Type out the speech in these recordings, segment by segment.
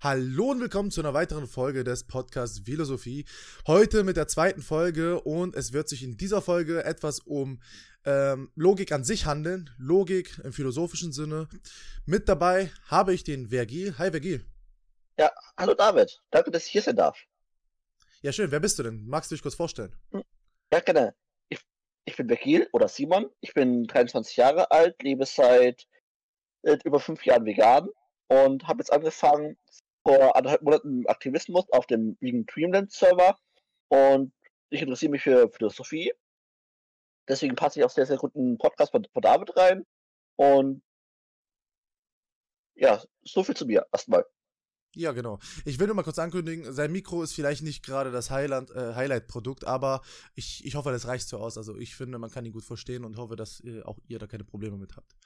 Hallo und willkommen zu einer weiteren Folge des Podcasts Philosophie. Heute mit der zweiten Folge und es wird sich in dieser Folge etwas um ähm, Logik an sich handeln. Logik im philosophischen Sinne. Mit dabei habe ich den Vergil. Hi Vergil. Ja, hallo David. Danke, dass ich hier sein darf. Ja, schön. Wer bist du denn? Magst du dich kurz vorstellen? Ja, gerne. Ich, ich bin Vergil oder Simon. Ich bin 23 Jahre alt, lebe seit über fünf Jahren vegan und habe jetzt angefangen, vor anderthalb Monaten Aktivismus auf dem Vegan Dreamland Server und ich interessiere mich für Philosophie. Deswegen passe ich auch sehr, sehr gut in den Podcast von, von David rein. Und ja, so viel zu mir erstmal. Ja, genau. Ich will nur mal kurz ankündigen, sein Mikro ist vielleicht nicht gerade das Highlight, äh, Highlight-Produkt, aber ich, ich hoffe, das reicht so aus. Also ich finde, man kann ihn gut verstehen und hoffe, dass äh, auch ihr da keine Probleme mit habt.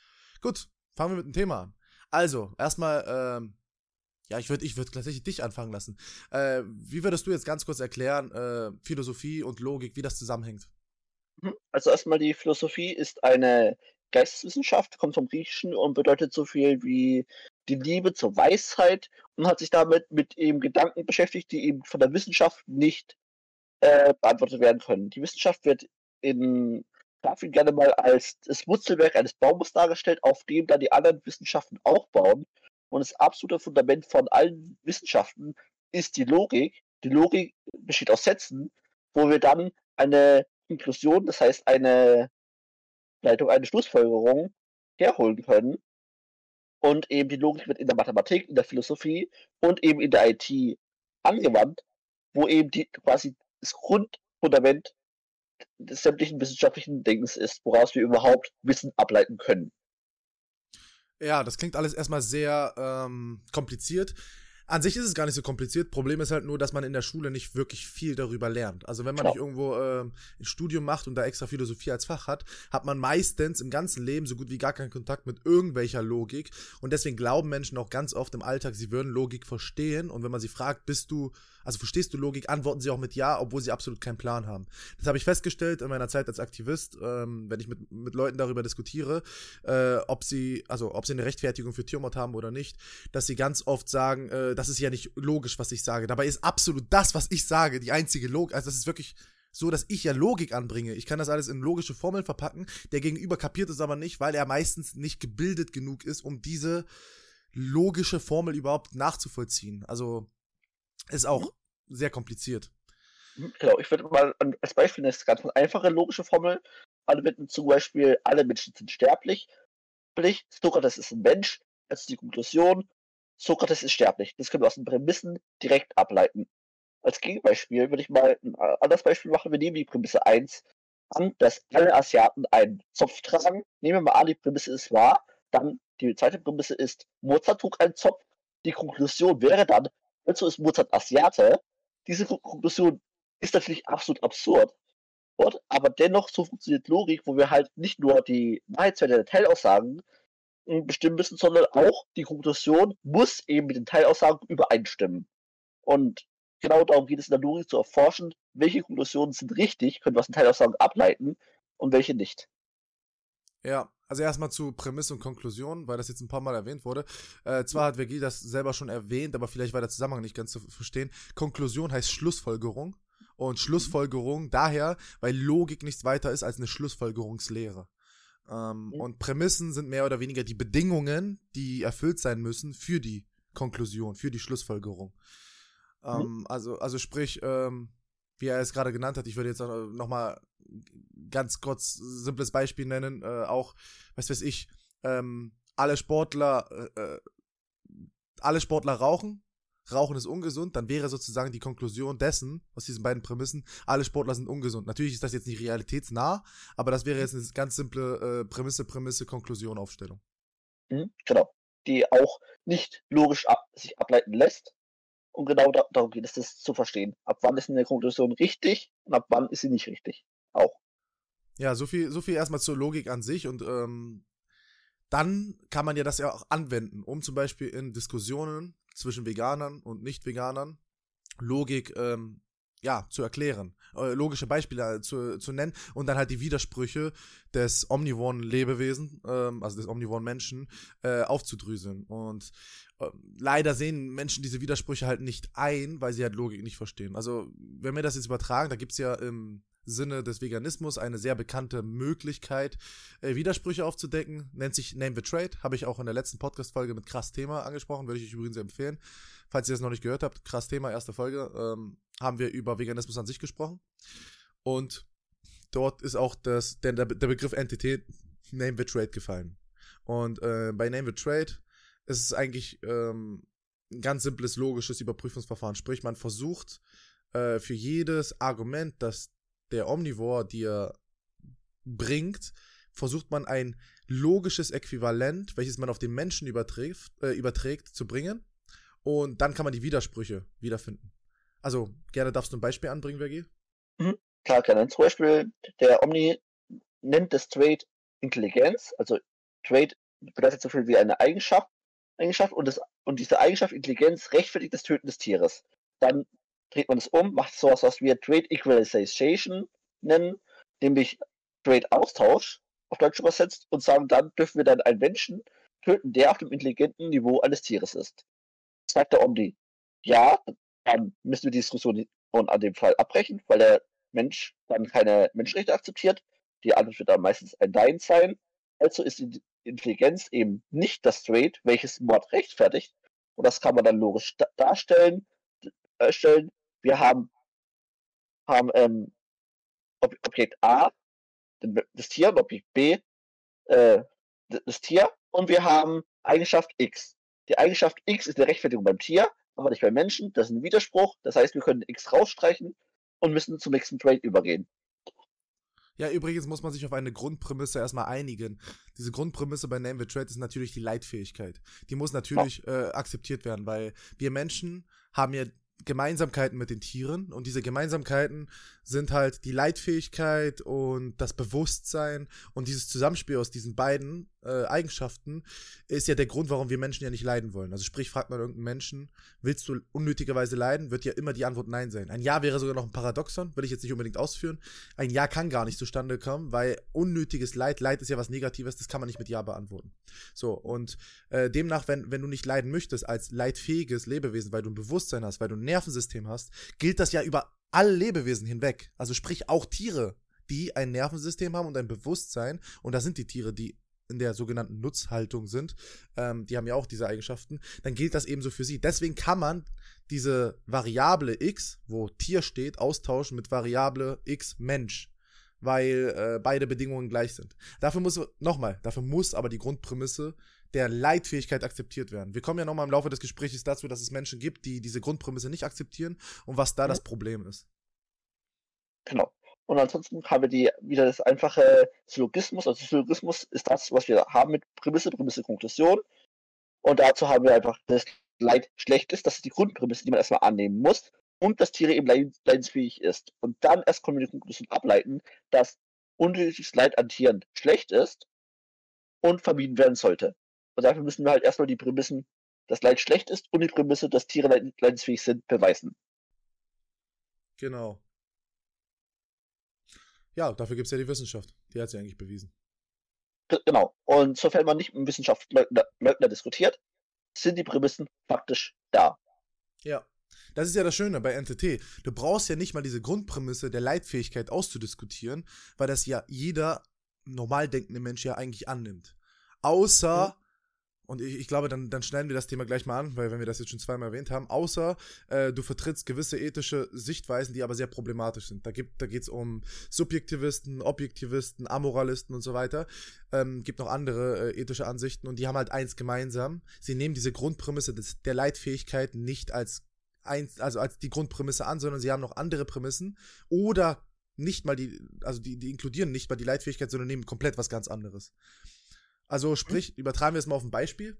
Gut, fangen wir mit dem Thema an. Also, erstmal, ähm, ja, ich würde ich würd tatsächlich dich anfangen lassen. Äh, wie würdest du jetzt ganz kurz erklären, äh, Philosophie und Logik, wie das zusammenhängt? Mhm. Also erstmal die Philosophie ist eine Geisteswissenschaft, kommt vom Griechischen und bedeutet so viel wie die Liebe zur Weisheit und hat sich damit mit eben Gedanken beschäftigt, die eben von der Wissenschaft nicht äh, beantwortet werden können. Die Wissenschaft wird in Grafiken gerne mal als das Wurzelwerk eines Baumes dargestellt, auf dem dann die anderen Wissenschaften aufbauen. Und das absolute Fundament von allen Wissenschaften ist die Logik. Die Logik besteht aus Sätzen, wo wir dann eine Inklusion, das heißt eine Leitung, eine Schlussfolgerung herholen können. Und eben die Logik wird in der Mathematik, in der Philosophie und eben in der IT angewandt, wo eben die quasi das Grundfundament des sämtlichen wissenschaftlichen Denkens ist, woraus wir überhaupt Wissen ableiten können. Ja, das klingt alles erstmal sehr ähm, kompliziert. An sich ist es gar nicht so kompliziert. Problem ist halt nur, dass man in der Schule nicht wirklich viel darüber lernt. Also wenn man Klar. nicht irgendwo äh, ein Studium macht und da extra Philosophie als Fach hat, hat man meistens im ganzen Leben so gut wie gar keinen Kontakt mit irgendwelcher Logik. Und deswegen glauben Menschen auch ganz oft im Alltag, sie würden Logik verstehen. Und wenn man sie fragt, bist du, also verstehst du Logik, antworten sie auch mit Ja, obwohl sie absolut keinen Plan haben. Das habe ich festgestellt in meiner Zeit als Aktivist, ähm, wenn ich mit, mit Leuten darüber diskutiere, äh, ob sie, also ob sie eine Rechtfertigung für Tiermord haben oder nicht, dass sie ganz oft sagen, äh, das ist ja nicht logisch, was ich sage. Dabei ist absolut das, was ich sage, die einzige Logik. Also das ist wirklich so, dass ich ja Logik anbringe. Ich kann das alles in logische Formeln verpacken. Der Gegenüber kapiert es aber nicht, weil er meistens nicht gebildet genug ist, um diese logische Formel überhaupt nachzuvollziehen. Also ist auch sehr kompliziert. Genau, ich würde mal als Beispiel eine ganz einfache logische Formel anwenden, zum Beispiel, alle Menschen sind sterblich. Sokrates ist ein Mensch, das ist die Konklusion, Sokrates ist sterblich. Das können wir aus den Prämissen direkt ableiten. Als Gegenbeispiel würde ich mal ein äh, anderes Beispiel machen. Wir nehmen die Prämisse 1 an, dass alle Asiaten einen Zopf tragen. Nehmen wir mal an, die Prämisse ist wahr. Dann die zweite Prämisse ist, Mozart trug einen Zopf. Die Konklusion wäre dann, also ist Mozart Asiate. Diese Kon- Konklusion ist natürlich absolut absurd. Aber dennoch, so funktioniert Logik, wo wir halt nicht nur die Wahrheitswerte der Teilaussagen äh, bestimmen müssen, sondern auch die Konklusion muss eben mit den Teilaussagen übereinstimmen. Und genau darum geht es in der Logik zu erforschen, welche Konklusionen sind richtig, können wir aus den Teilaussagen ableiten und welche nicht. Ja, also erstmal zu Prämisse und Konklusion, weil das jetzt ein paar Mal erwähnt wurde. Äh, zwar hat Vergil das selber schon erwähnt, aber vielleicht war der Zusammenhang nicht ganz zu verstehen. Konklusion heißt Schlussfolgerung. Und Schlussfolgerung daher, weil Logik nichts weiter ist als eine Schlussfolgerungslehre. Ähm, Ja. Und Prämissen sind mehr oder weniger die Bedingungen, die erfüllt sein müssen für die Konklusion, für die Schlussfolgerung. Ähm, also, also sprich, ähm, wie er es gerade genannt hat, ich würde jetzt noch noch mal ganz kurz simples Beispiel nennen, äh, auch, was weiß ich, ähm, alle Sportler, äh, äh, alle Sportler rauchen, Rauchen ist ungesund, dann wäre sozusagen die Konklusion dessen, aus diesen beiden Prämissen, alle Sportler sind ungesund. Natürlich ist das jetzt nicht realitätsnah, aber das wäre jetzt eine ganz simple äh, Prämisse, Prämisse, Konklusion, Aufstellung. Mhm, genau. Die auch nicht logisch ab, sich ableiten lässt. Und genau da, darum geht es, das zu verstehen. Ab wann ist eine Konklusion richtig und ab wann ist sie nicht richtig. Auch. Ja, so viel, so viel erstmal zur Logik an sich und ähm, dann kann man ja das ja auch anwenden, um zum Beispiel in Diskussionen zwischen Veganern und Nicht-Veganern Logik ähm, ja, zu erklären, äh, logische Beispiele zu, zu nennen und dann halt die Widersprüche des omnivoren Lebewesen, ähm, also des omnivoren Menschen, äh, aufzudröseln. Und äh, leider sehen Menschen diese Widersprüche halt nicht ein, weil sie halt Logik nicht verstehen. Also, wenn wir das jetzt übertragen, da gibt es ja im Sinne des Veganismus eine sehr bekannte Möglichkeit, äh, Widersprüche aufzudecken, nennt sich Name the Trade, habe ich auch in der letzten Podcast-Folge mit krass Thema angesprochen, würde ich euch übrigens empfehlen. Falls ihr das noch nicht gehört habt, krass Thema, erste Folge, ähm, haben wir über Veganismus an sich gesprochen. Und dort ist auch das, der, der Begriff Entität Name the Trade gefallen. Und äh, bei Name the Trade ist es eigentlich ähm, ein ganz simples, logisches Überprüfungsverfahren. Sprich, man versucht äh, für jedes Argument, das der Omnivore dir bringt, versucht man ein logisches Äquivalent, welches man auf den Menschen überträgt, äh, überträgt, zu bringen. Und dann kann man die Widersprüche wiederfinden. Also, gerne darfst du ein Beispiel anbringen, Vergi? Mhm, klar, gerne. Zum Beispiel, der Omni nennt das Trade Intelligenz. Also, Trade bedeutet so viel wie eine Eigenschaft. Eigenschaft und, das, und diese Eigenschaft Intelligenz rechtfertigt das Töten des Tieres. Dann dreht man es um, macht sowas, was wir Trade Equalization nennen, nämlich Trade Austausch auf Deutsch übersetzt und sagen, dann dürfen wir dann einen Menschen töten, der auf dem intelligenten Niveau eines Tieres ist. Sagt der Omni, ja, dann müssen wir die Diskussion an dem Fall abbrechen, weil der Mensch dann keine Menschenrechte akzeptiert. Die Antwort wird dann meistens ein Nein sein. Also ist die Intelligenz eben nicht das Trade, welches Mord rechtfertigt. Und das kann man dann logisch darstellen. Äh, stellen. Wir haben, haben ähm, Ob Objekt A, das Tier, Objekt B, äh, das Tier, und wir haben Eigenschaft X. Die Eigenschaft X ist eine Rechtfertigung beim Tier, aber nicht beim Menschen. Das ist ein Widerspruch. Das heißt, wir können X rausstreichen und müssen zum nächsten Trade übergehen. Ja, übrigens muss man sich auf eine Grundprämisse erstmal einigen. Diese Grundprämisse bei Name the Trade ist natürlich die Leitfähigkeit. Die muss natürlich ja. äh, akzeptiert werden, weil wir Menschen haben ja Gemeinsamkeiten mit den Tieren. Und diese Gemeinsamkeiten sind halt die Leitfähigkeit und das Bewusstsein und dieses Zusammenspiel aus diesen beiden äh, Eigenschaften ist ja der Grund, warum wir Menschen ja nicht leiden wollen. Also sprich, fragt man irgendeinen Menschen, willst du unnötigerweise leiden, wird ja immer die Antwort Nein sein. Ein Ja wäre sogar noch ein Paradoxon, will ich jetzt nicht unbedingt ausführen. Ein Ja kann gar nicht zustande kommen, weil unnötiges Leid, Leid ist ja was Negatives, das kann man nicht mit Ja beantworten. So, und äh, demnach, wenn, wenn du nicht leiden möchtest als leidfähiges Lebewesen, weil du ein Bewusstsein hast, weil du ein Nervensystem hast, gilt das ja über alle Lebewesen hinweg. Also sprich auch Tiere, die ein Nervensystem haben und ein Bewusstsein. Und da sind die Tiere, die in der sogenannten Nutzhaltung sind, ähm, die haben ja auch diese Eigenschaften, dann gilt das ebenso für sie. Deswegen kann man diese Variable x, wo Tier steht, austauschen mit Variable x Mensch, weil äh, beide Bedingungen gleich sind. Dafür muss, nochmal, dafür muss aber die Grundprämisse der Leitfähigkeit akzeptiert werden. Wir kommen ja nochmal im Laufe des Gesprächs dazu, dass es Menschen gibt, die diese Grundprämisse nicht akzeptieren und was da mhm. das Problem ist. Genau. Und ansonsten haben wir die, wieder das einfache Syllogismus. Also Syllogismus ist das, was wir haben mit Prämisse, Prämisse, Konklusion. Und dazu haben wir einfach, dass Leid schlecht ist. Das ist die Grundprämisse, die man erstmal annehmen muss. Und dass Tiere eben leidensfähig ist. Und dann erst können wir die Konklusion ableiten, dass unnötiges Leid an Tieren schlecht ist und vermieden werden sollte. Und dafür müssen wir halt erstmal die Prämissen, dass Leid schlecht ist und die Prämisse, dass Tiere leidensfähig sind, beweisen. Genau. Ja, dafür gibt es ja die Wissenschaft. Die hat sie eigentlich bewiesen. Genau. Und sofern man nicht mit Wissenschaftsleugner diskutiert, sind die Prämissen faktisch da. Ja. Das ist ja das Schöne bei NTT. Du brauchst ja nicht mal diese Grundprämisse der Leitfähigkeit auszudiskutieren, weil das ja jeder normal denkende Mensch ja eigentlich annimmt. Außer mhm. Und ich, ich glaube, dann, dann schneiden wir das Thema gleich mal an, weil wenn wir das jetzt schon zweimal erwähnt haben, außer äh, du vertrittst gewisse ethische Sichtweisen, die aber sehr problematisch sind. Da, gibt, da geht es um Subjektivisten, Objektivisten, Amoralisten und so weiter. Ähm, gibt noch andere äh, ethische Ansichten und die haben halt eins gemeinsam. Sie nehmen diese Grundprämisse des, der Leitfähigkeit nicht als eins, also als die Grundprämisse an, sondern sie haben noch andere Prämissen oder nicht mal die, also die, die inkludieren nicht mal die Leitfähigkeit, sondern nehmen komplett was ganz anderes. Also sprich, übertragen wir es mal auf ein Beispiel.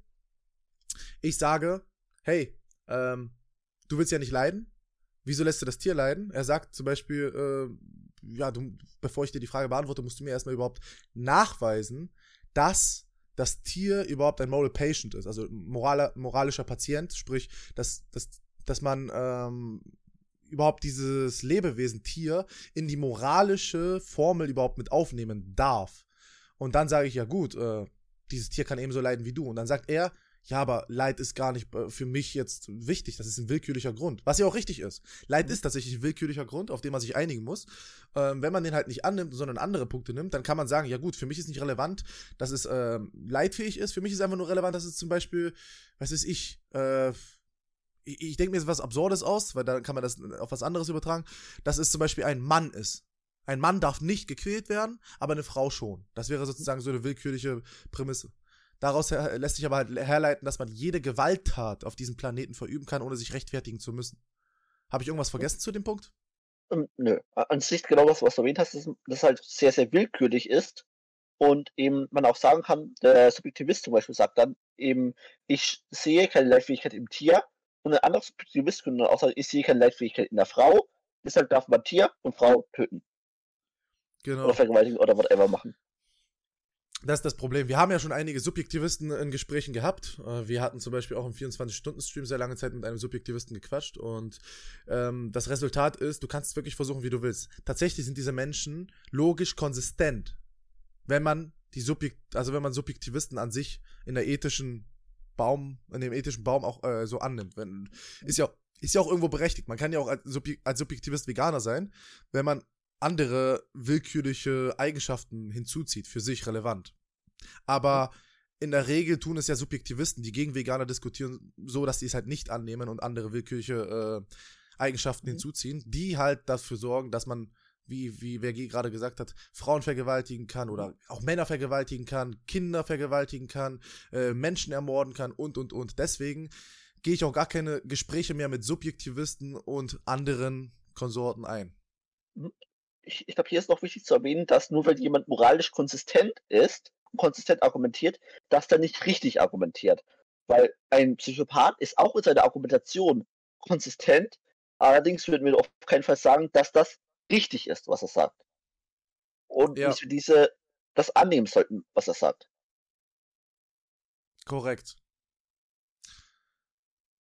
Ich sage, hey, ähm, du willst ja nicht leiden. Wieso lässt du das Tier leiden? Er sagt zum Beispiel, äh, ja, du, bevor ich dir die Frage beantworte, musst du mir erstmal überhaupt nachweisen, dass das Tier überhaupt ein Moral Patient ist, also moraler, moralischer Patient, sprich, dass, dass, dass man ähm, überhaupt dieses Lebewesen Tier in die moralische Formel überhaupt mit aufnehmen darf. Und dann sage ich, ja gut, äh, dieses Tier kann ebenso leiden wie du. Und dann sagt er, ja, aber Leid ist gar nicht äh, für mich jetzt wichtig. Das ist ein willkürlicher Grund. Was ja auch richtig ist. Leid mhm. ist tatsächlich ein willkürlicher Grund, auf den man sich einigen muss. Ähm, wenn man den halt nicht annimmt, sondern andere Punkte nimmt, dann kann man sagen, ja gut, für mich ist nicht relevant, dass es äh, leidfähig ist. Für mich ist einfach nur relevant, dass es zum Beispiel, was ist ich, äh, ich, ich denke mir jetzt was Absurdes aus, weil da kann man das auf was anderes übertragen, dass es zum Beispiel ein Mann ist. Ein Mann darf nicht gequält werden, aber eine Frau schon. Das wäre sozusagen so eine willkürliche Prämisse. Daraus lässt sich aber halt herleiten, dass man jede Gewalttat auf diesem Planeten verüben kann, ohne sich rechtfertigen zu müssen. Habe ich irgendwas vergessen zu dem Punkt? Ähm, nö. An sich genau das, was du erwähnt hast, dass das halt sehr, sehr willkürlich ist und eben man auch sagen kann, der Subjektivist zum Beispiel sagt dann eben, ich sehe keine Leitfähigkeit im Tier und ein anderer Subjektivist könnte dann auch sagen, ich sehe keine Leitfähigkeit in der Frau, deshalb darf man Tier und Frau töten. Genau. Oder vergewaltigen oder whatever machen. Das ist das Problem. Wir haben ja schon einige Subjektivisten in Gesprächen gehabt. Äh, wir hatten zum Beispiel auch im 24-Stunden-Stream sehr lange Zeit mit einem Subjektivisten gequatscht. Und ähm, das Resultat ist, du kannst es wirklich versuchen, wie du willst. Tatsächlich sind diese Menschen logisch konsistent, wenn man die Subjekt, also wenn man Subjektivisten an sich in der ethischen Baum, in dem ethischen Baum auch äh, so annimmt. Wenn, ist ja ist ja auch irgendwo berechtigt. Man kann ja auch als, Subjek als Subjektivist Veganer sein, wenn man andere willkürliche Eigenschaften hinzuzieht, für sich relevant. Aber in der Regel tun es ja Subjektivisten, die gegen Veganer diskutieren, so dass sie es halt nicht annehmen und andere willkürliche äh, Eigenschaften mhm. hinzuziehen, die halt dafür sorgen, dass man, wie, wie wer gerade gesagt hat, Frauen vergewaltigen kann oder auch Männer vergewaltigen kann, Kinder vergewaltigen kann, äh, Menschen ermorden kann und und und. Deswegen gehe ich auch gar keine Gespräche mehr mit Subjektivisten und anderen Konsorten ein. Ich, ich glaube, hier ist noch wichtig zu erwähnen, dass nur weil jemand moralisch konsistent ist, konsistent argumentiert, dass er nicht richtig argumentiert. Weil ein Psychopath ist auch in seiner Argumentation konsistent, allerdings würden wir auf keinen Fall sagen, dass das richtig ist, was er sagt. Und ja. dass wir diese, das annehmen sollten, was er sagt. Korrekt.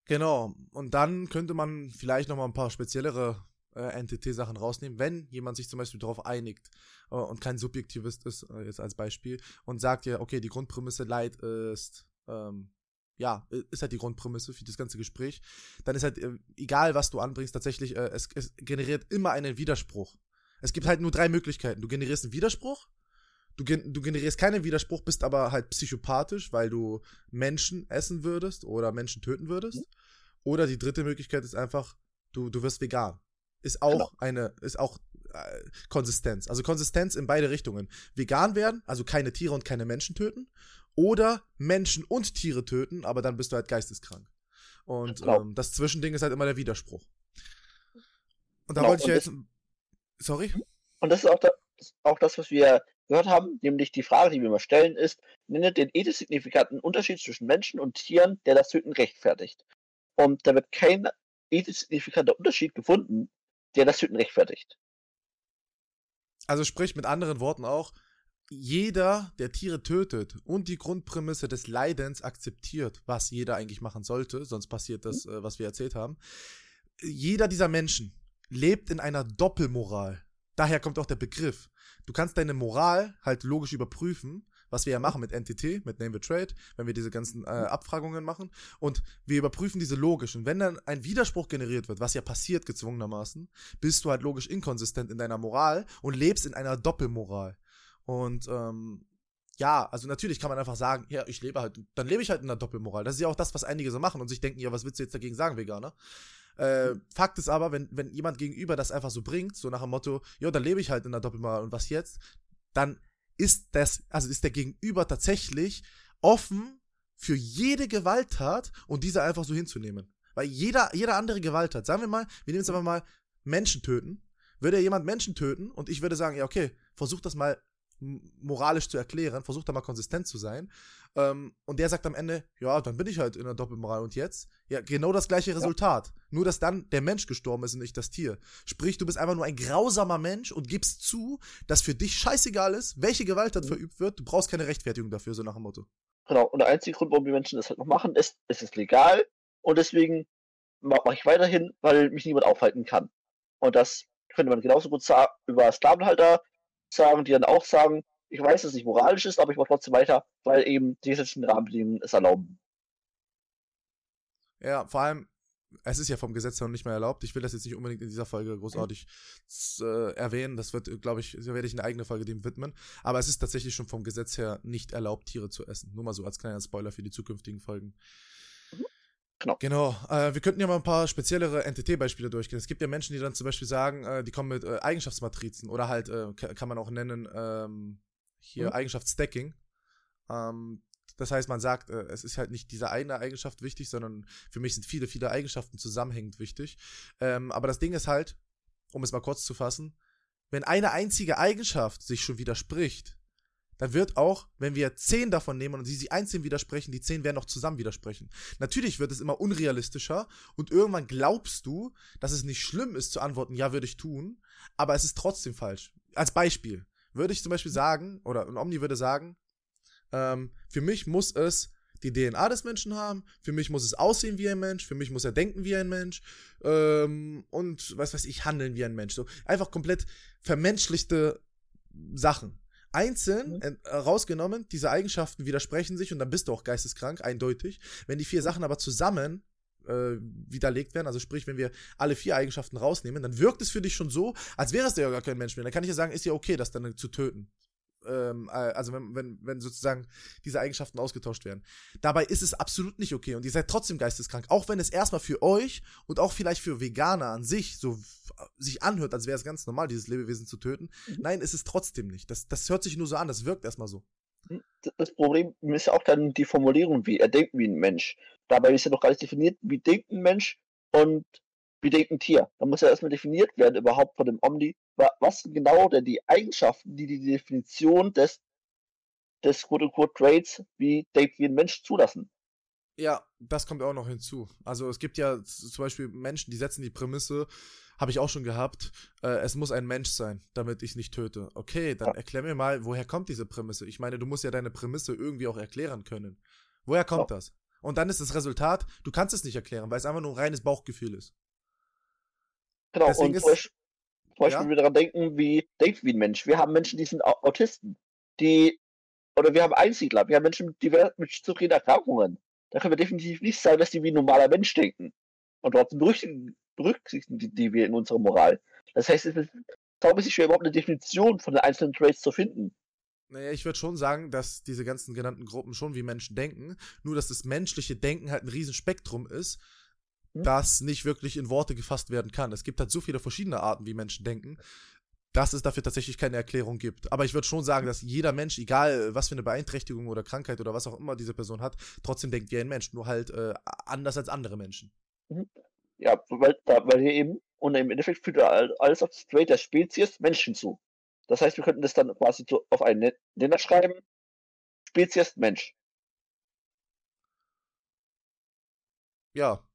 Genau. Und dann könnte man vielleicht noch mal ein paar speziellere äh, NTT-Sachen rausnehmen, wenn jemand sich zum Beispiel darauf einigt äh, und kein Subjektivist ist, äh, jetzt als Beispiel, und sagt ja, okay, die Grundprämisse Leid ist, ähm, ja, ist halt die Grundprämisse für das ganze Gespräch, dann ist halt, äh, egal was du anbringst, tatsächlich, äh, es, es generiert immer einen Widerspruch. Es gibt halt nur drei Möglichkeiten. Du generierst einen Widerspruch, du, du generierst keinen Widerspruch, bist aber halt psychopathisch, weil du Menschen essen würdest oder Menschen töten würdest. Oder die dritte Möglichkeit ist einfach, du, du wirst vegan ist auch genau. eine, ist auch äh, Konsistenz. Also Konsistenz in beide Richtungen. Vegan werden, also keine Tiere und keine Menschen töten. Oder Menschen und Tiere töten, aber dann bist du halt geisteskrank. Und genau. ähm, das Zwischending ist halt immer der Widerspruch. Und da genau. wollte ich ja jetzt. Sorry? Und das ist auch, da, auch das, was wir gehört haben, nämlich die Frage, die wir immer stellen, ist, nenne den ethisch signifikanten Unterschied zwischen Menschen und Tieren, der das Töten rechtfertigt. Und da wird kein ethisch signifikanter Unterschied gefunden, der das Töten rechtfertigt. Also sprich mit anderen Worten auch, jeder, der Tiere tötet und die Grundprämisse des Leidens akzeptiert, was jeder eigentlich machen sollte, sonst passiert das, mhm. äh, was wir erzählt haben. Jeder dieser Menschen lebt in einer Doppelmoral. Daher kommt auch der Begriff. Du kannst deine Moral halt logisch überprüfen was wir ja machen mit NTT, mit Name the Trade, wenn wir diese ganzen äh, Abfragungen machen. Und wir überprüfen diese logisch. Und wenn dann ein Widerspruch generiert wird, was ja passiert gezwungenermaßen, bist du halt logisch inkonsistent in deiner Moral und lebst in einer Doppelmoral. Und ähm, ja, also natürlich kann man einfach sagen, ja, ich lebe halt, dann lebe ich halt in einer Doppelmoral. Das ist ja auch das, was einige so machen und sich denken, ja, was willst du jetzt dagegen sagen, Veganer? Äh, Fakt ist aber, wenn, wenn jemand gegenüber das einfach so bringt, so nach dem Motto, ja, dann lebe ich halt in einer Doppelmoral und was jetzt, dann ist das, also ist der Gegenüber tatsächlich offen für jede Gewalttat und diese einfach so hinzunehmen. Weil jeder, jeder andere Gewalttat, sagen wir mal, wir nehmen jetzt einfach mal Menschen töten, würde jemand Menschen töten und ich würde sagen, ja, okay, versuch das mal moralisch zu erklären, versucht da mal konsistent zu sein. Ähm, und der sagt am Ende, ja, dann bin ich halt in der Doppelmoral und jetzt? Ja, genau das gleiche Resultat. Ja. Nur, dass dann der Mensch gestorben ist und nicht das Tier. Sprich, du bist einfach nur ein grausamer Mensch und gibst zu, dass für dich scheißegal ist, welche Gewalt dort mhm. verübt wird. Du brauchst keine Rechtfertigung dafür, so nach dem Motto. Genau, und der einzige Grund, warum die Menschen das halt noch machen, ist, es ist legal und deswegen mache ich weiterhin, weil mich niemand aufhalten kann. Und das könnte man genauso gut über Sklavenhalter sagen, die dann auch sagen, ich weiß, dass es nicht moralisch ist, aber ich mache trotzdem weiter, weil eben die gesetzlichen Rahmenbedingungen es erlauben. Ja, vor allem, es ist ja vom Gesetz her noch nicht mehr erlaubt. Ich will das jetzt nicht unbedingt in dieser Folge großartig äh, erwähnen. Das wird, glaube ich, werde ich eine eigene Folge dem widmen. Aber es ist tatsächlich schon vom Gesetz her nicht erlaubt, Tiere zu essen. Nur mal so als kleiner Spoiler für die zukünftigen Folgen. Mhm. Genau. Genau. Äh, wir könnten ja mal ein paar speziellere NTT-Beispiele durchgehen. Es gibt ja Menschen, die dann zum Beispiel sagen, äh, die kommen mit äh, Eigenschaftsmatrizen oder halt, äh, kann man auch nennen, ähm, hier mhm. Eigenschaftsstacking. Ähm, das heißt, man sagt, äh, es ist halt nicht diese eine Eigenschaft wichtig, sondern für mich sind viele, viele Eigenschaften zusammenhängend wichtig. Ähm, aber das Ding ist halt, um es mal kurz zu fassen, wenn eine einzige Eigenschaft sich schon widerspricht, dann wird auch, wenn wir zehn davon nehmen und sie sich einzeln widersprechen, die zehn werden auch zusammen widersprechen. Natürlich wird es immer unrealistischer und irgendwann glaubst du, dass es nicht schlimm ist zu antworten, ja, würde ich tun, aber es ist trotzdem falsch. Als Beispiel würde ich zum Beispiel sagen, oder ein Omni würde sagen, ähm, für mich muss es die DNA des Menschen haben, für mich muss es aussehen wie ein Mensch, für mich muss er denken wie ein Mensch ähm, und was weiß ich, handeln wie ein Mensch. So einfach komplett vermenschlichte Sachen einzeln mhm. äh, rausgenommen, diese Eigenschaften widersprechen sich und dann bist du auch geisteskrank, eindeutig. Wenn die vier Sachen aber zusammen äh, widerlegt werden, also sprich, wenn wir alle vier Eigenschaften rausnehmen, dann wirkt es für dich schon so, als wärst du ja gar kein Mensch mehr. Dann kann ich ja sagen, ist ja okay, das dann zu töten ähm, äh, also wenn, wenn, wenn sozusagen diese Eigenschaften ausgetauscht werden. Dabei ist es absolut nicht okay und ihr seid trotzdem geisteskrank, auch wenn es erstmal für euch und auch vielleicht für Veganer an sich so sich anhört, als wäre es ganz normal, dieses Lebewesen zu töten. Mhm. Nein, ist es trotzdem nicht. Das, das hört sich nur so an, das wirkt erstmal so. Hm, das Problem ist ja auch dann die Formulierung, wie er denkt wie ein Mensch. Dabei ist ja noch gar nicht definiert, wie denkt ein Mensch und wie denkt ein Tier. Da muss ja erstmal definiert werden, überhaupt von dem Omni, was sind genau denn die Eigenschaften, die die Definition des, des quote-unquote Traits wie denkt wie ein Mensch zulassen. Ja, das kommt auch noch hinzu. Also es gibt ja zum Beispiel Menschen, die setzen die Prämisse, habe ich auch schon gehabt, äh, es muss ein Mensch sein, damit ich nicht töte. Okay, dann ja. erklär mir mal, woher kommt diese Prämisse? Ich meine, du musst ja deine Prämisse irgendwie auch erklären können. Woher kommt ja. das? Und dann ist das Resultat, du kannst es nicht erklären, weil es einfach nur ein reines Bauchgefühl ist. Genau, Deswegen und zum Beispiel, zum Beispiel ja? wir daran denken, wie denkt wie ein Mensch. Wir haben Menschen, die sind Autisten, die, oder wir haben Einsiedler, wir haben Menschen mit, divers, mit schizophrenen Erkrankungen. Da können wir definitiv nicht sagen, dass die wie ein normaler Mensch denken. Und trotzdem berücksichtigen, berücksichtigen die, die wir in unserer Moral. Das heißt, es ist saumäßig schwer, überhaupt eine Definition von den einzelnen Traits zu finden. Naja, ich würde schon sagen, dass diese ganzen genannten Gruppen schon wie Menschen denken, nur dass das menschliche Denken halt ein Riesenspektrum ist? Das nicht wirklich in Worte gefasst werden kann. Es gibt halt so viele verschiedene Arten, wie Menschen denken, dass es dafür tatsächlich keine Erklärung gibt. Aber ich würde schon sagen, dass jeder Mensch, egal was für eine Beeinträchtigung oder Krankheit oder was auch immer diese Person hat, trotzdem denkt wie ein Mensch, nur halt äh, anders als andere Menschen. Mhm. Ja, weil, da, weil hier eben, und im Endeffekt führt alles auf das Straight der Spezies Menschen zu. Das heißt, wir könnten das dann quasi so auf einen Nenner schreiben, Spezies Mensch. Ja,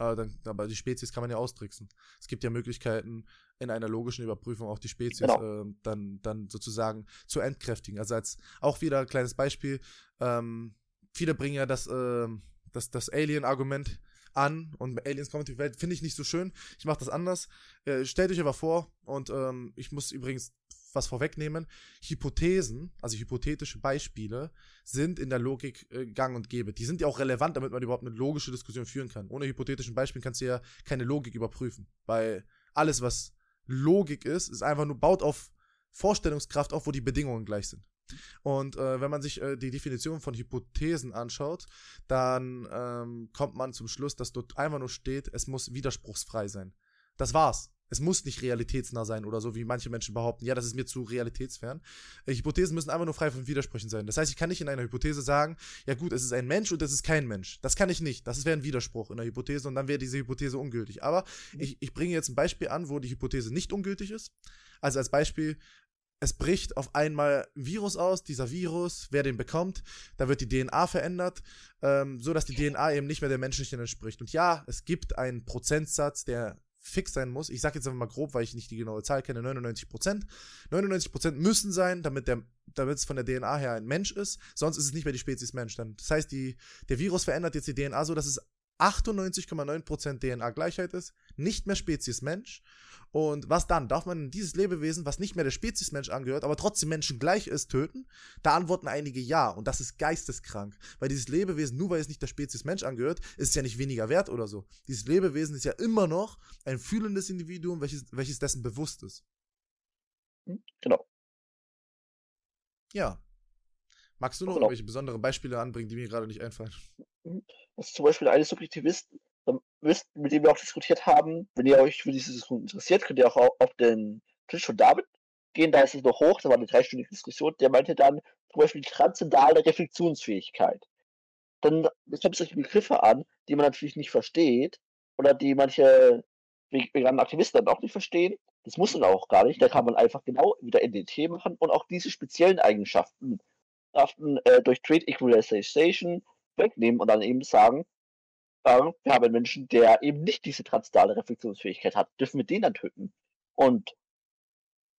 aber, dann, aber die Spezies kann man ja austricksen. Es gibt ja Möglichkeiten, in einer logischen Überprüfung auch die Spezies genau. äh, dann, dann sozusagen zu entkräftigen. Also als auch wieder ein kleines Beispiel, ähm, viele bringen ja das, äh, das, das Alien-Argument an und Aliens kommen in die Welt, finde ich nicht so schön. Ich mache das anders. Äh, stellt euch aber vor, und ähm, ich muss übrigens was vorwegnehmen. Hypothesen, also hypothetische Beispiele, sind in der Logik äh, gang und gäbe. Die sind ja auch relevant, damit man überhaupt eine logische Diskussion führen kann. Ohne hypothetischen Beispielen kannst du ja keine Logik überprüfen. Weil alles, was Logik ist, ist einfach nur, baut auf Vorstellungskraft auf, wo die Bedingungen gleich sind. Und äh, wenn man sich äh, die Definition von Hypothesen anschaut, dann ähm, kommt man zum Schluss, dass dort einfach nur steht, es muss widerspruchsfrei sein. Das war's. Es muss nicht realitätsnah sein oder so, wie manche Menschen behaupten. Ja, das ist mir zu realitätsfern. Äh, Hypothesen müssen einfach nur frei von Widersprüchen sein. Das heißt, ich kann nicht in einer Hypothese sagen, ja gut, es ist ein Mensch und es ist kein Mensch. Das kann ich nicht. Das wäre ein Widerspruch in der Hypothese und dann wäre diese Hypothese ungültig. Aber mhm. ich, ich bringe jetzt ein Beispiel an, wo die Hypothese nicht ungültig ist. Also als Beispiel, es bricht auf einmal ein Virus aus, dieser Virus, wer den bekommt, da wird die DNA verändert, ähm, so dass die DNA eben nicht mehr der menschlichen entspricht. Und ja, es gibt einen Prozentsatz, der fix sein muss. Ich sage jetzt einfach mal grob, weil ich nicht die genaue Zahl kenne, 99 Prozent. 99 Prozent müssen sein, damit der, damit es von der DNA her ein Mensch ist. Sonst ist es nicht mehr die Spezies Mensch. Dann, das heißt, die, der Virus verändert jetzt die DNA so, dass es 98,9% DNA-Gleichheit ist, nicht mehr Spezies Mensch. Und was dann? Darf man dieses Lebewesen, was nicht mehr der Spezies Mensch angehört, aber trotzdem Menschen gleich ist, töten? Da antworten einige ja. Und das ist geisteskrank. Weil dieses Lebewesen, nur weil es nicht der Spezies Mensch angehört, ist es ja nicht weniger wert oder so. Dieses Lebewesen ist ja immer noch ein fühlendes Individuum, welches, welches dessen bewusst ist. Hm, genau. Ja. Magst du noch genau. irgendwelche besonderen Beispiele anbringen, die mir gerade nicht einfallen? Mhm. Das ist zum Beispiel eine Subjektivist, mit dem wir auch diskutiert haben. Wenn ihr euch für diese Diskussion interessiert, könnt ihr auch auf den Twitch von David gehen. Da ist es noch hoch. Da war eine dreistündige Diskussion. Der meinte dann zum Beispiel die transzendale Reflexionsfähigkeit. Dann kommt solche Begriffe an, die man natürlich nicht versteht oder die manche veganen Aktivisten dann auch nicht verstehen. Das muss man auch gar nicht. Da kann man einfach genau wieder NDT machen und auch diese speziellen Eigenschaften äh, durch Trade Equalization wegnehmen und dann eben sagen, äh, wir haben einen Menschen, der eben nicht diese transzendale Reflexionsfähigkeit hat. Dürfen wir den dann töten? Und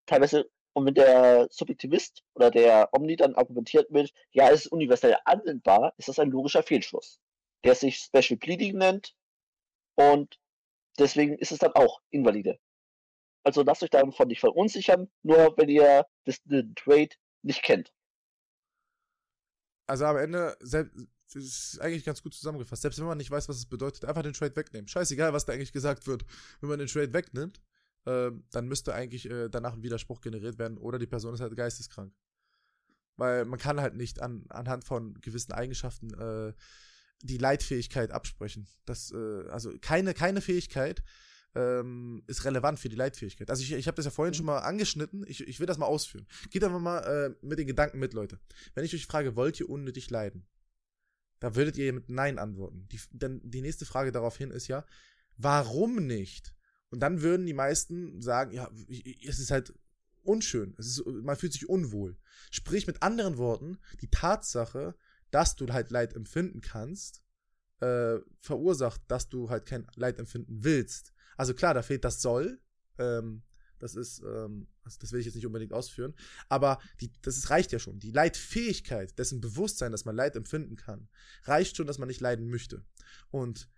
teilweise, und wenn der Subjektivist oder der Omni dann argumentiert mit, ja, es ist universell anwendbar, ist das ein logischer Fehlschluss, der sich Special Pleading nennt und deswegen ist es dann auch invalide. Also lasst euch davon nicht verunsichern, nur wenn ihr den Trade nicht kennt. Also am Ende, selbst, das ist eigentlich ganz gut zusammengefasst. Selbst wenn man nicht weiß, was es bedeutet, einfach den Trade wegnehmen. Scheißegal, was da eigentlich gesagt wird. Wenn man den Trade wegnimmt, äh, dann müsste eigentlich äh, danach ein Widerspruch generiert werden oder die Person ist halt geisteskrank. Weil man kann halt nicht an, anhand von gewissen Eigenschaften äh, die Leitfähigkeit absprechen. Das, äh, also keine, keine Fähigkeit ähm, ist relevant für die Leitfähigkeit. Also ich, ich habe das ja vorhin mhm. schon mal angeschnitten, ich, ich will das mal ausführen. Geht einfach mal äh, mit den Gedanken mit, Leute. Wenn ich euch frage, wollt ihr unnötig leiden? Da würdet ihr mit Nein antworten. Die, denn die nächste Frage daraufhin ist ja, warum nicht? Und dann würden die meisten sagen, ja, es ist halt unschön. Es ist, man fühlt sich unwohl. Sprich mit anderen Worten, die Tatsache, dass du halt Leid empfinden kannst, äh, verursacht, dass du halt kein Leid empfinden willst. Also klar, da fehlt das Soll. Ähm, das ist, ähm, also das will ich jetzt nicht unbedingt ausführen, aber die, das ist, reicht ja schon. Die Leidfähigkeit, dessen Bewusstsein, dass man Leid empfinden kann, reicht schon, dass man nicht leiden möchte. Und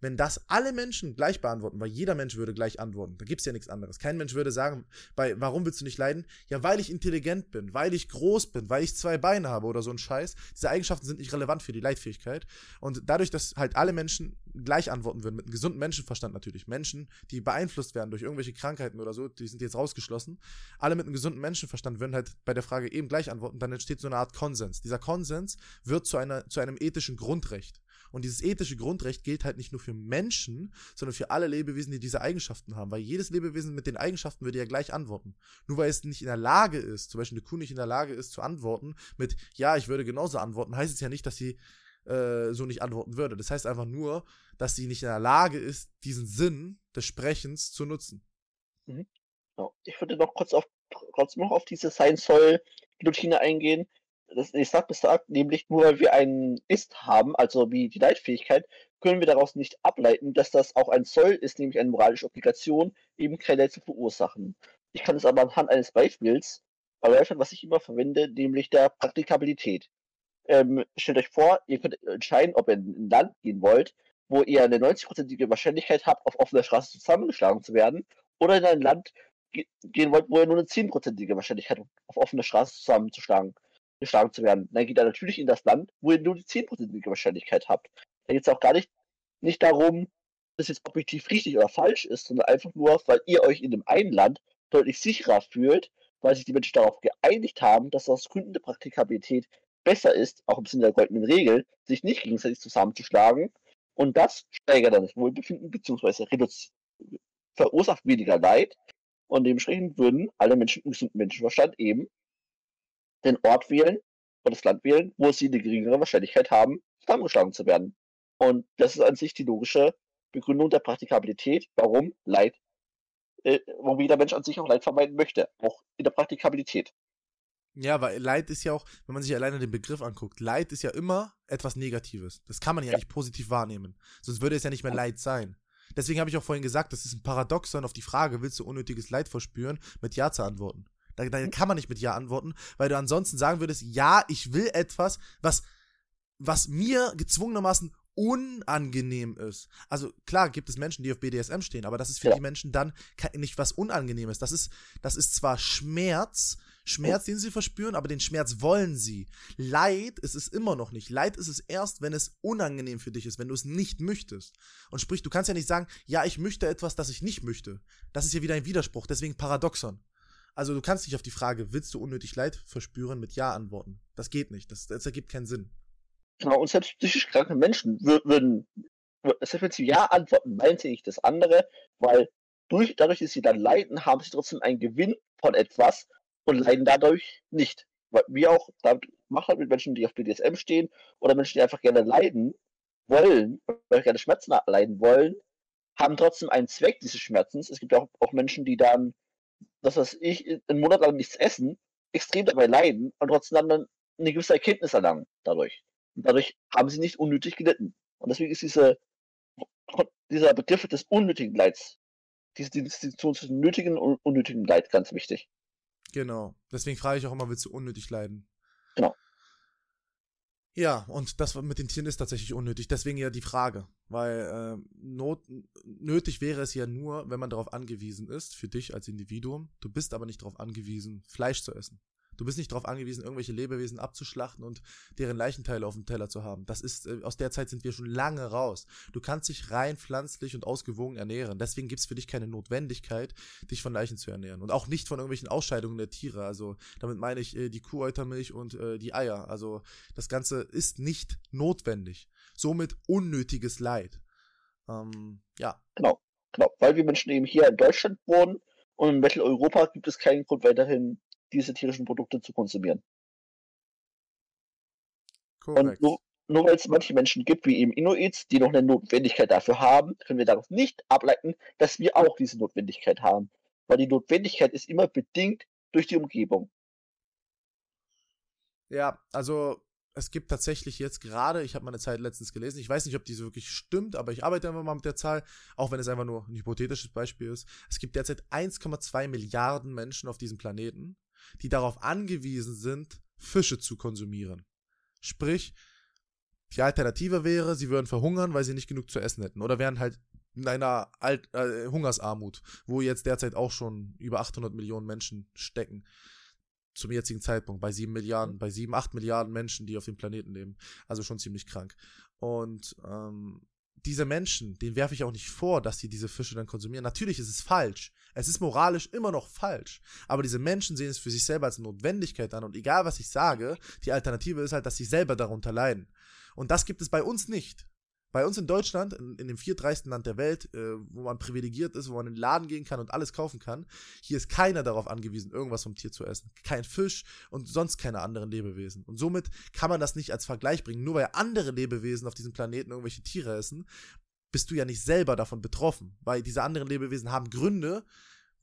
wenn das alle Menschen gleich beantworten, weil jeder Mensch würde gleich antworten, da gibt es ja nichts anderes. Kein Mensch würde sagen, bei, warum willst du nicht leiden? Ja, weil ich intelligent bin, weil ich groß bin, weil ich zwei Beine habe oder so ein Scheiß. Diese Eigenschaften sind nicht relevant für die Leitfähigkeit. Und dadurch, dass halt alle Menschen gleich antworten würden, mit einem gesunden Menschenverstand natürlich, Menschen, die beeinflusst werden durch irgendwelche Krankheiten oder so, die sind jetzt rausgeschlossen, alle mit einem gesunden Menschenverstand würden halt bei der Frage eben gleich antworten, dann entsteht so eine Art Konsens. Dieser Konsens wird zu, einer, zu einem ethischen Grundrecht. Und dieses ethische Grundrecht gilt halt nicht nur für Menschen, sondern für alle Lebewesen, die diese Eigenschaften haben. Weil jedes Lebewesen mit den Eigenschaften würde ja gleich antworten. Nur weil es nicht in der Lage ist, zum Beispiel eine Kuh nicht in der Lage ist zu antworten mit, ja, ich würde genauso antworten, heißt es ja nicht, dass sie äh, so nicht antworten würde. Das heißt einfach nur, dass sie nicht in der Lage ist, diesen Sinn des Sprechens zu nutzen. Mhm. Ich würde noch kurz auf, kurz noch auf diese Sein soll Guillotine eingehen das, ich sag besagt, nämlich nur weil wir einen Ist haben, also wie die Leitfähigkeit, können wir daraus nicht ableiten, dass das auch ein Soll ist, nämlich eine moralische Obligation, eben kein Leid zu verursachen. Ich kann es aber anhand eines Beispiels erläutern, was ich immer verwende, nämlich der Praktikabilität. Ähm, stellt euch vor, ihr könnt entscheiden, ob ihr in ein Land gehen wollt, wo ihr eine 90-prozentige Wahrscheinlichkeit habt, auf offener Straße zusammengeschlagen zu werden, oder in ein Land gehen wollt, wo ihr nur eine 10-prozentige Wahrscheinlichkeit habt, auf offener Straße zusammenzuschlagen geschlagen zu werden. Dann geht er natürlich in das Land, wo ihr nur die 10%ige Wahrscheinlichkeit habt. Da geht es auch gar nicht, nicht darum, dass jetzt objektiv richtig oder falsch ist, sondern einfach nur, weil ihr euch in dem einen Land deutlich sicherer fühlt, weil sich die Menschen darauf geeinigt haben, dass aus Gründen der Praktikabilität besser ist, auch im Sinne der goldenen Regel, sich nicht gegenseitig zusammenzuschlagen. Und das steigert dann das Wohlbefinden bzw. verursacht weniger Leid. Und dementsprechend würden alle Menschen im gesunden Menschenverstand eben den Ort wählen oder das Land wählen, wo sie eine geringere Wahrscheinlichkeit haben, zusammengeschlagen zu werden. Und das ist an sich die logische Begründung der Praktikabilität, warum Leid, äh, warum jeder Mensch an sich auch Leid vermeiden möchte, auch in der Praktikabilität. Ja, weil Leid ist ja auch, wenn man sich alleine den Begriff anguckt, Leid ist ja immer etwas Negatives. Das kann man ja, ja. nicht positiv wahrnehmen. Sonst würde es ja nicht mehr Leid sein. Deswegen habe ich auch vorhin gesagt, das ist ein Paradoxon auf die Frage, willst du unnötiges Leid verspüren, mit Ja zu antworten. Da, da kann man nicht mit Ja antworten, weil du ansonsten sagen würdest, ja, ich will etwas, was, was mir gezwungenermaßen unangenehm ist. Also klar gibt es Menschen, die auf BDSM stehen, aber das ist für Ja. die Menschen dann nicht was Unangenehmes. Das ist, das ist zwar Schmerz, Schmerz, den sie verspüren, aber den Schmerz wollen sie. Leid ist es immer noch nicht. Leid ist es erst, wenn es unangenehm für dich ist, wenn du es nicht möchtest. Und sprich, du kannst ja nicht sagen, ja, ich möchte etwas, das ich nicht möchte. Das ist ja wieder ein Widerspruch, deswegen Paradoxon. Also du kannst nicht auf die Frage, willst du unnötig Leid verspüren, mit Ja antworten. Das geht nicht. Das, das ergibt keinen Sinn. Genau, und selbst psychisch kranke Menschen wür- würden, wür- selbst wenn sie Ja antworten, meinen sie nicht das andere, weil durch, dadurch, dass sie dann leiden, haben sie trotzdem einen Gewinn von etwas und leiden dadurch nicht. Weil wir auch, damit macht halt mit Menschen, die auf BDSM stehen oder Menschen, die einfach gerne leiden wollen, oder gerne Schmerzen leiden wollen, haben trotzdem einen Zweck dieses Schmerzens. Es gibt auch, auch Menschen, die dann, das was ich, einen Monat lang nichts essen, extrem dabei leiden und trotzdem dann eine gewisse Erkenntnis erlangen dadurch. Und dadurch haben sie nicht unnötig gelitten. Und deswegen ist diese, dieser Begriff des unnötigen Leids, diese Distinktion zwischen nötigen und unnötigen Leid ganz wichtig. Genau. Deswegen frage ich auch immer, willst du unnötig leiden? Genau. Ja, und das mit den Tieren ist tatsächlich unnötig. Deswegen ja die Frage. Weil äh, not, nötig wäre es ja nur, wenn man darauf angewiesen ist, für dich als Individuum. Du bist aber nicht darauf angewiesen, Fleisch zu essen. Du bist nicht darauf angewiesen, irgendwelche Lebewesen abzuschlachten und deren Leichenteile auf dem Teller zu haben. Das ist, äh, aus der Zeit sind wir schon lange raus. Du kannst dich rein pflanzlich und ausgewogen ernähren. Deswegen gibt es für dich keine Notwendigkeit, dich von Leichen zu ernähren. Und auch nicht von irgendwelchen Ausscheidungen der Tiere. Also damit meine ich äh, die Kuhäutermilch und äh, die Eier. Also das Ganze ist nicht notwendig. Somit unnötiges Leid. Ähm, ja, Genau, genau. Weil wir Menschen eben hier in Deutschland wohnen und in Mitteleuropa gibt es keinen Grund weiterhin, diese tierischen Produkte zu konsumieren. korrekt. Und nur, nur weil es manche Menschen gibt, wie eben Inuits, die noch eine Notwendigkeit dafür haben, können wir daraus nicht ableiten, dass wir auch diese Notwendigkeit haben. Weil die Notwendigkeit ist immer bedingt durch die Umgebung. Ja, also es gibt tatsächlich jetzt gerade, ich habe mal eine Zeit letztens gelesen, ich weiß nicht, ob diese wirklich stimmt, aber ich arbeite einfach mal mit der Zahl, auch wenn es einfach nur ein hypothetisches Beispiel ist. Es gibt derzeit 1,2 Milliarden Menschen auf diesem Planeten, die darauf angewiesen sind, Fische zu konsumieren. Sprich, die Alternative wäre, sie würden verhungern, weil sie nicht genug zu essen hätten. Oder wären halt in einer Alt äh, Hungersarmut, wo jetzt derzeit auch schon über 800 Millionen Menschen stecken zum jetzigen Zeitpunkt bei sieben Milliarden, bei sieben, acht Milliarden Menschen, die auf dem Planeten leben. Also schon ziemlich krank. Und ähm, diese Menschen, denen werfe ich auch nicht vor, dass sie diese Fische dann konsumieren. Natürlich ist es falsch. Es ist moralisch immer noch falsch. Aber diese Menschen sehen es für sich selber als Notwendigkeit an. Und egal, was ich sage, die Alternative ist halt, dass sie selber darunter leiden. Und das gibt es bei uns nicht. Bei uns in Deutschland, in, in dem viertreichsten Land der Welt, äh, wo man privilegiert ist, wo man in den Laden gehen kann und alles kaufen kann, hier ist keiner darauf angewiesen, irgendwas vom Tier zu essen. Kein Fisch und sonst keine anderen Lebewesen. Und somit kann man das nicht als Vergleich bringen. Nur weil andere Lebewesen auf diesem Planeten irgendwelche Tiere essen, bist du ja nicht selber davon betroffen. Weil diese anderen Lebewesen haben Gründe,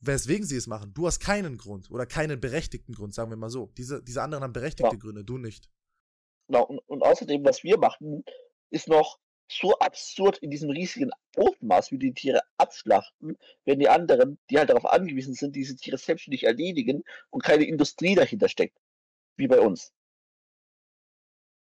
weswegen sie es machen. Du hast keinen Grund oder keinen berechtigten Grund, sagen wir mal so. Diese, diese anderen haben berechtigte Ja. Gründe, du nicht. Genau, und, und außerdem, was wir machen, ist noch so absurd in diesem riesigen Ausmaß, wie die Tiere abschlachten, wenn die anderen, die halt darauf angewiesen sind, diese Tiere selbstständig erledigen und keine Industrie dahinter steckt, wie bei uns.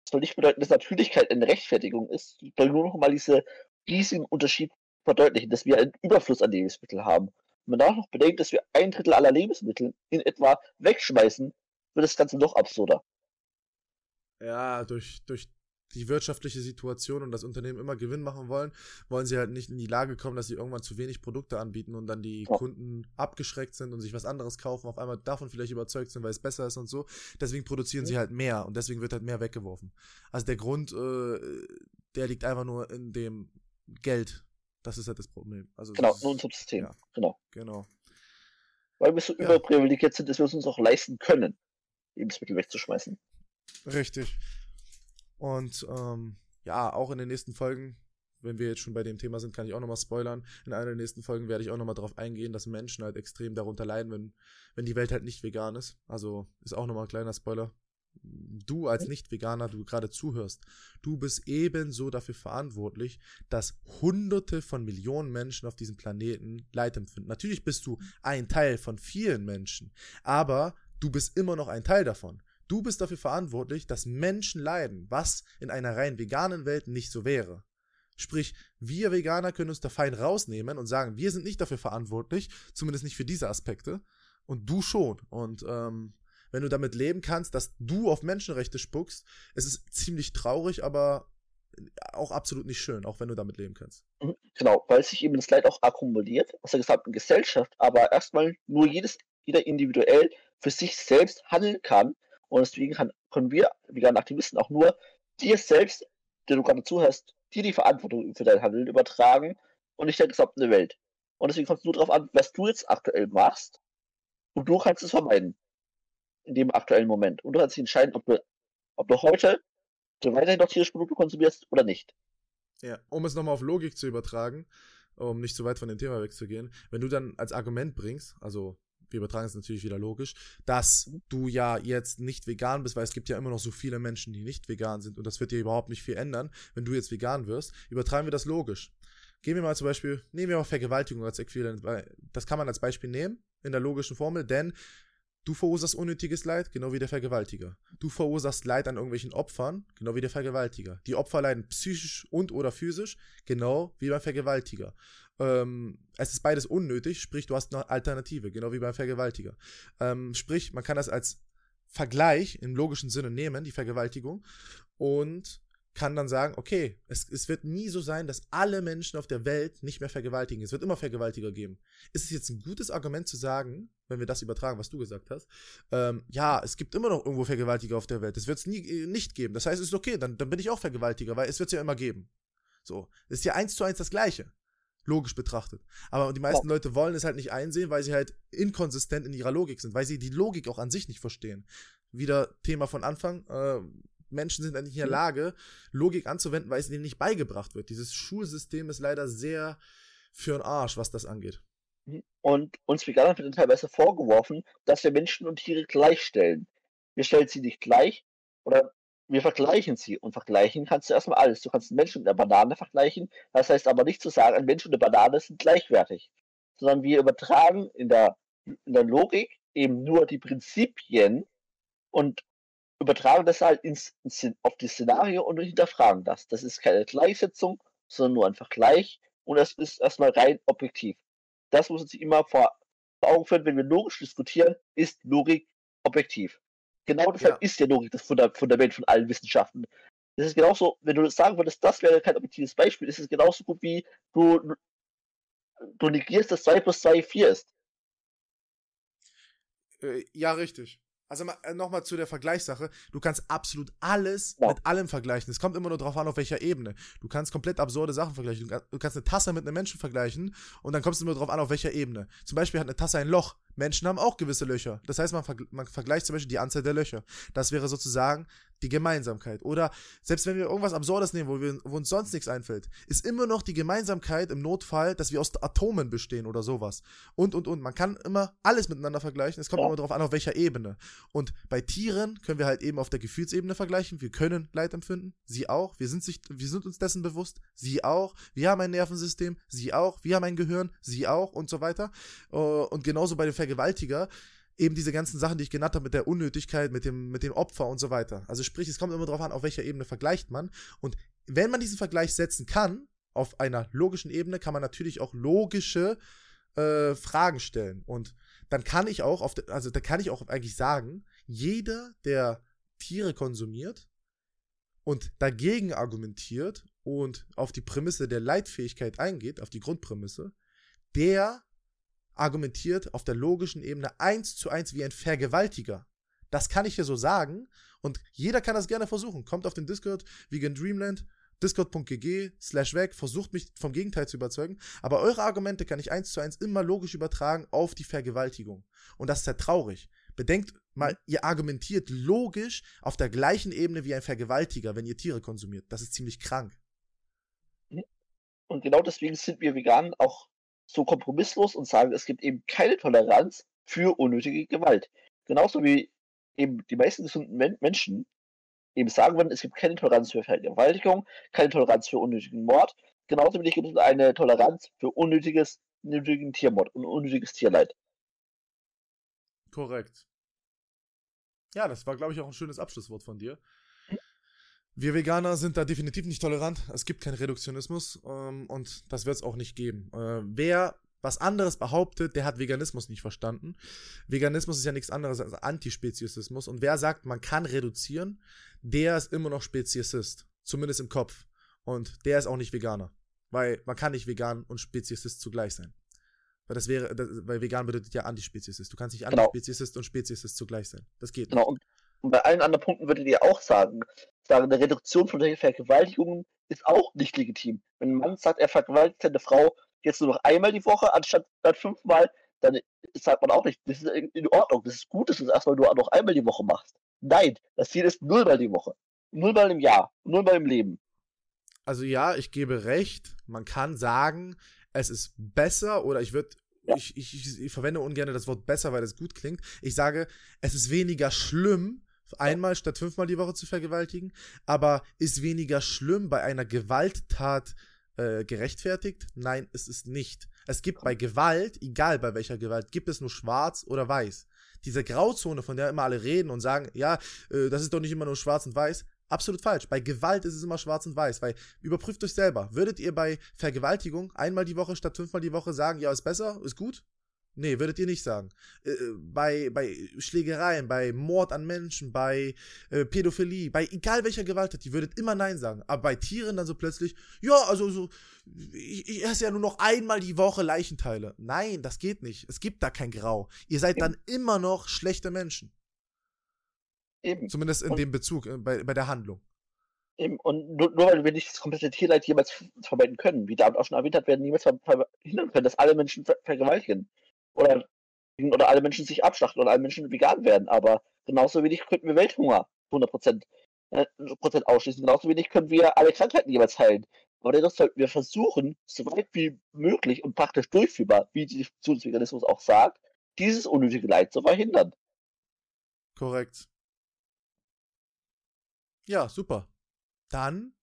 Das soll nicht bedeuten, dass Natürlichkeit eine Rechtfertigung ist, soll nur noch mal diese riesigen Unterschied verdeutlichen, dass wir einen Überfluss an Lebensmitteln haben. Wenn man da noch bedenkt, dass wir ein Drittel aller Lebensmittel in etwa wegschmeißen, wird das Ganze noch absurder. Ja, durch, durch die wirtschaftliche Situation und das Unternehmen immer Gewinn machen wollen, wollen sie halt nicht in die Lage kommen, dass sie irgendwann zu wenig Produkte anbieten und dann die Ja. Kunden abgeschreckt sind und sich was anderes kaufen, auf einmal davon vielleicht überzeugt sind, weil es besser ist und so. Deswegen produzieren sie halt mehr und deswegen wird halt mehr weggeworfen. Also der Grund, äh, der liegt einfach nur in dem Geld. Das ist halt das Problem. Also Genau, ist- in unserem System. ja. Genau. Genau. Weil wir so Ja. überprivilegiert sind, dass wir es uns auch leisten können, Lebensmittel wegzuschmeißen. Richtig. Und ähm, ja, auch in den nächsten Folgen, wenn wir jetzt schon bei dem Thema sind, kann ich auch nochmal spoilern. In einer der nächsten Folgen werde ich auch nochmal darauf eingehen, dass Menschen halt extrem darunter leiden, wenn, wenn die Welt halt nicht vegan ist. Also ist auch nochmal ein kleiner Spoiler. Du als Nicht-Veganer, du gerade zuhörst, du bist ebenso dafür verantwortlich, dass Hunderte von Millionen Menschen auf diesem Planeten Leid empfinden. Natürlich bist du ein Teil von vielen Menschen, aber du bist immer noch ein Teil davon. Du bist dafür verantwortlich, dass Menschen leiden, was in einer rein veganen Welt nicht so wäre. Sprich, wir Veganer können uns da fein rausnehmen und sagen, wir sind nicht dafür verantwortlich, zumindest nicht für diese Aspekte. Und du schon. Und ähm, wenn du damit leben kannst, dass du auf Menschenrechte spuckst, es ist ziemlich traurig, aber auch absolut nicht schön, auch wenn du damit leben kannst. Mhm, genau, weil sich eben das Leid auch akkumuliert aus der gesamten Gesellschaft, aber erstmal nur jedes, jeder individuell für sich selbst handeln kann. Und deswegen kann, können wir veganen Aktivisten auch nur dir selbst, der du gerade zuhörst, dir die Verantwortung für dein Handeln übertragen und nicht der gesamten Welt. Und deswegen kommt es nur darauf an, was du jetzt aktuell machst und du kannst es vermeiden. In dem aktuellen Moment. Und du kannst dich entscheiden, ob du, ob du heute weiterhin noch tierische Produkte konsumierst oder nicht. Ja, um es nochmal auf Logik zu übertragen, um nicht zu weit von dem Thema wegzugehen, wenn du dann als Argument bringst, also wir übertragen es natürlich wieder logisch, dass du ja jetzt nicht vegan bist, weil es gibt ja immer noch so viele Menschen, die nicht vegan sind und das wird dir überhaupt nicht viel ändern, wenn du jetzt vegan wirst, übertragen wir das logisch. Gehen wir mal zum Beispiel, nehmen wir mal Vergewaltigung als Äquivalent, weil das kann man als Beispiel nehmen in der logischen Formel, denn Du verursachst unnötiges Leid, genau wie der Vergewaltiger. Du verursachst Leid an irgendwelchen Opfern, genau wie der Vergewaltiger. Die Opfer leiden psychisch und oder physisch, genau wie beim Vergewaltiger. Ähm, es ist beides unnötig, sprich, du hast eine Alternative, genau wie beim Vergewaltiger. Ähm, sprich, man kann das als Vergleich im logischen Sinne nehmen, die Vergewaltigung, und kann dann sagen, okay, es, es wird nie so sein, dass alle Menschen auf der Welt nicht mehr vergewaltigen. Es wird immer Vergewaltiger geben. Ist es jetzt ein gutes Argument zu sagen, wenn wir das übertragen, was du gesagt hast, ähm, ja, es gibt immer noch irgendwo Vergewaltiger auf der Welt. Es wird es nie äh, nicht geben. Das heißt, es ist okay, dann, dann bin ich auch Vergewaltiger, weil es wird es ja immer geben. So, es ist ja eins zu eins das Gleiche. Logisch betrachtet. Aber die meisten. Leute wollen es halt nicht einsehen, weil sie halt inkonsistent in ihrer Logik sind, weil sie die Logik auch an sich nicht verstehen. Wieder Thema von Anfang, äh, Menschen sind nicht in der mhm. Lage, Logik anzuwenden, weil es ihnen nicht beigebracht wird. Dieses Schulsystem ist leider sehr für den Arsch, was das angeht. Mhm. Und uns Veganern wird dann teilweise vorgeworfen, dass wir Menschen und Tiere gleichstellen. Wir stellen sie nicht gleich oder wir vergleichen sie. Und vergleichen kannst du erstmal alles. Du kannst einen Menschen und eine Banane vergleichen. Das heißt aber nicht zu sagen, ein Mensch und eine Banane sind gleichwertig. Sondern wir übertragen in der, in der Logik eben nur die Prinzipien und übertragen das halt ins, ins, auf das Szenario und hinterfragen das. Das ist keine Gleichsetzung, sondern nur ein Vergleich und das ist erstmal rein objektiv. Das muss man sich immer vor Augen führen, wenn wir logisch diskutieren, ist Logik objektiv. Genau deshalb ja. ist ja Logik das Fundament von allen Wissenschaften. Das ist genauso, wenn du sagen würdest, das wäre kein objektives Beispiel, ist es genauso gut wie du, du negierst, dass 2 plus 2 4 ist. Äh, ja, richtig. Also äh, nochmal zu der Vergleichssache. Du kannst absolut alles ja. mit allem vergleichen. Es kommt immer nur darauf an, auf welcher Ebene. Du kannst komplett absurde Sachen vergleichen. Du kannst eine Tasse mit einem Menschen vergleichen und dann kommst du immer darauf an, auf welcher Ebene. Zum Beispiel hat eine Tasse ein Loch. Menschen haben auch gewisse Löcher. Das heißt, man, verg man vergleicht zum Beispiel die Anzahl der Löcher. Das wäre sozusagen die Gemeinsamkeit. Oder selbst wenn wir irgendwas Absurdes nehmen, wo, wir, wo uns sonst nichts einfällt, ist immer noch die Gemeinsamkeit im Notfall, dass wir aus Atomen bestehen oder sowas. Und, und, und. Man kann immer alles miteinander vergleichen. Es kommt ja. immer darauf an, auf welcher Ebene. Und bei Tieren können wir halt eben auf der Gefühlsebene vergleichen. Wir können Leid empfinden. Sie auch. Wir sind, sich, wir sind uns dessen bewusst. Sie auch. Wir haben ein Nervensystem. Sie auch. Wir haben ein Gehirn. Sie auch. Und so weiter. Äh, und genauso bei den Vergewaltiger eben diese ganzen Sachen, die ich genannt habe, mit der Unnötigkeit, mit dem, mit dem Opfer und so weiter. Also sprich, es kommt immer darauf an, auf welcher Ebene vergleicht man. Und wenn man diesen Vergleich setzen kann, auf einer logischen Ebene, kann man natürlich auch logische äh, Fragen stellen. Und dann kann ich auch, auf de, also da kann ich auch eigentlich sagen, jeder, der Tiere konsumiert und dagegen argumentiert und auf die Prämisse der Leitfähigkeit eingeht, auf die Grundprämisse, der argumentiert auf der logischen Ebene eins zu eins wie ein Vergewaltiger. Das kann ich hier so sagen und jeder kann das gerne versuchen. Kommt auf den Discord Vegan Dreamland, discord.gg slash weg, versucht mich vom Gegenteil zu überzeugen, aber eure Argumente kann ich eins zu eins immer logisch übertragen auf die Vergewaltigung. Und das ist ja traurig. Bedenkt mal, ihr argumentiert logisch auf der gleichen Ebene wie ein Vergewaltiger, wenn ihr Tiere konsumiert. Das ist ziemlich krank. Und genau deswegen sind wir vegan auch so kompromisslos und sagen, es gibt eben keine Toleranz für unnötige Gewalt. Genauso wie eben die meisten gesunden Men Menschen eben sagen würden, es gibt keine Toleranz für Vergewaltigung, keine Toleranz für unnötigen Mord. Genauso wie gibt es eine Toleranz für unnötiges, unnötigen Tiermord und unnötiges Tierleid. Korrekt. Ja, das war, glaube ich, auch ein schönes Abschlusswort von dir. Wir Veganer sind da definitiv nicht tolerant. Es gibt keinen Reduktionismus ähm, und das wird es auch nicht geben. Äh, wer was anderes behauptet, der hat Veganismus nicht verstanden. Veganismus ist ja nichts anderes als Antispeziesismus. Und wer sagt, man kann reduzieren, der ist immer noch Speziesist. Zumindest im Kopf. Und der ist auch nicht Veganer. Weil man kann nicht vegan und Speziesist zugleich sein. Weil das wäre, das, weil vegan bedeutet ja Antispeziesist. Du kannst nicht genau. Antispeziesist und Speziesist zugleich sein. Das geht genau. nicht. Und bei allen anderen Punkten würdet ihr auch sagen, sagen, eine Reduktion von Vergewaltigungen ist auch nicht legitim. Wenn ein Mann sagt, er vergewaltigt seine Frau jetzt nur noch einmal die Woche anstatt fünfmal, dann sagt man auch nicht, das ist in Ordnung, das ist gut, dass du es erstmal nur noch einmal die Woche machst. Nein, das Ziel ist nullmal die Woche. Nullmal im Jahr. Nullmal im Leben. Also ja, ich gebe recht. Man kann sagen, es ist besser oder ich würde ja. ich, ich, ich, verwende ungern das Wort besser, weil das gut klingt. Ich sage, es ist weniger schlimm, einmal statt fünfmal die Woche zu vergewaltigen, aber ist weniger schlimm bei einer Gewalttat äh, gerechtfertigt? Nein, es ist nicht. Es gibt bei Gewalt, egal bei welcher Gewalt, gibt es nur schwarz oder weiß. Diese Grauzone, von der immer alle reden und sagen, ja, äh, das ist doch nicht immer nur schwarz und weiß, Absolut falsch. Bei Gewalt ist es immer schwarz und weiß, weil überprüft euch selber. Würdet ihr bei Vergewaltigung einmal die Woche statt fünfmal die Woche sagen, ja, ist besser, ist gut? Nee, würdet ihr nicht sagen. Äh, äh, bei, bei Schlägereien, bei Mord an Menschen, bei äh, Pädophilie, bei egal welcher Gewalttat, ihr würdet immer Nein sagen. Aber bei Tieren dann so plötzlich, ja, also so, ich, ich esse ja nur noch einmal die Woche Leichenteile. Nein, das geht nicht. Es gibt da kein Grau. Ihr seid dann immer noch schlechte Menschen. Eben. Zumindest in und dem Bezug, äh, bei, bei der Handlung. Eben. Und nur, nur weil wir nicht das komplette Tierleid jemals vermeiden können, wie David auch schon erwähnt hat, werden niemals verhindern können, dass alle Menschen ver vergewaltigen. Oder, oder alle Menschen sich abschlachten oder alle Menschen vegan werden. Aber genauso wenig könnten wir Welthunger 100% äh, Prozent ausschließen. Genauso wenig können wir alle Krankheiten jeweils heilen. Aber dennoch sollten wir versuchen, so weit wie möglich und praktisch durchführbar, wie die Veganismus auch sagt, dieses unnötige Leid zu verhindern. Korrekt. Ja, super. Dann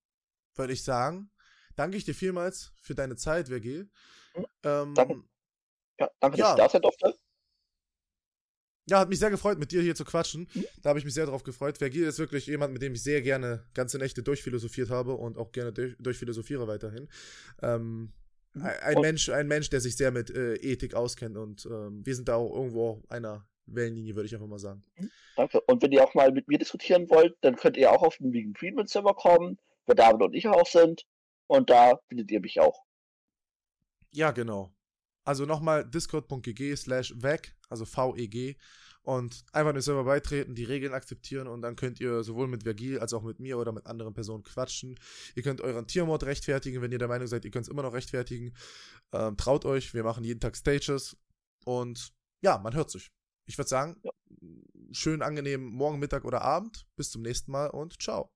würde ich sagen, danke ich dir vielmals für deine Zeit, Vergil. Mhm. Ähm, danke. Ja, danke, ja. dass ich da sein durfte. Ja, hat mich sehr gefreut, mit dir hier zu quatschen. Mhm. Da habe ich mich sehr drauf gefreut. Vergil ist wirklich jemand, mit dem ich sehr gerne ganze Nächte durchphilosophiert habe und auch gerne durch, durchphilosophiere weiterhin. Ähm, mhm. ein, Mensch, ein Mensch, der sich sehr mit äh, Ethik auskennt und ähm, wir sind da auch irgendwo einer Wellenlinie, würde ich einfach mal sagen. Mhm. Danke. Und wenn ihr auch mal mit mir diskutieren wollt, dann könnt ihr auch auf den Vegan Freeman Server kommen, wo David und ich auch sind. Und da findet ihr mich auch. Ja, genau. Also nochmal discord.gg slash weg, also VEG. Und einfach den Server beitreten, die Regeln akzeptieren und dann könnt ihr sowohl mit Vergil als auch mit mir oder mit anderen Personen quatschen. Ihr könnt euren Tiermod rechtfertigen, wenn ihr der Meinung seid, ihr könnt es immer noch rechtfertigen. Ähm, traut euch, wir machen jeden Tag Stages und ja, man hört sich ich würde sagen, ja. schön angenehm morgen, Mittag oder Abend. Bis zum nächsten Mal und ciao.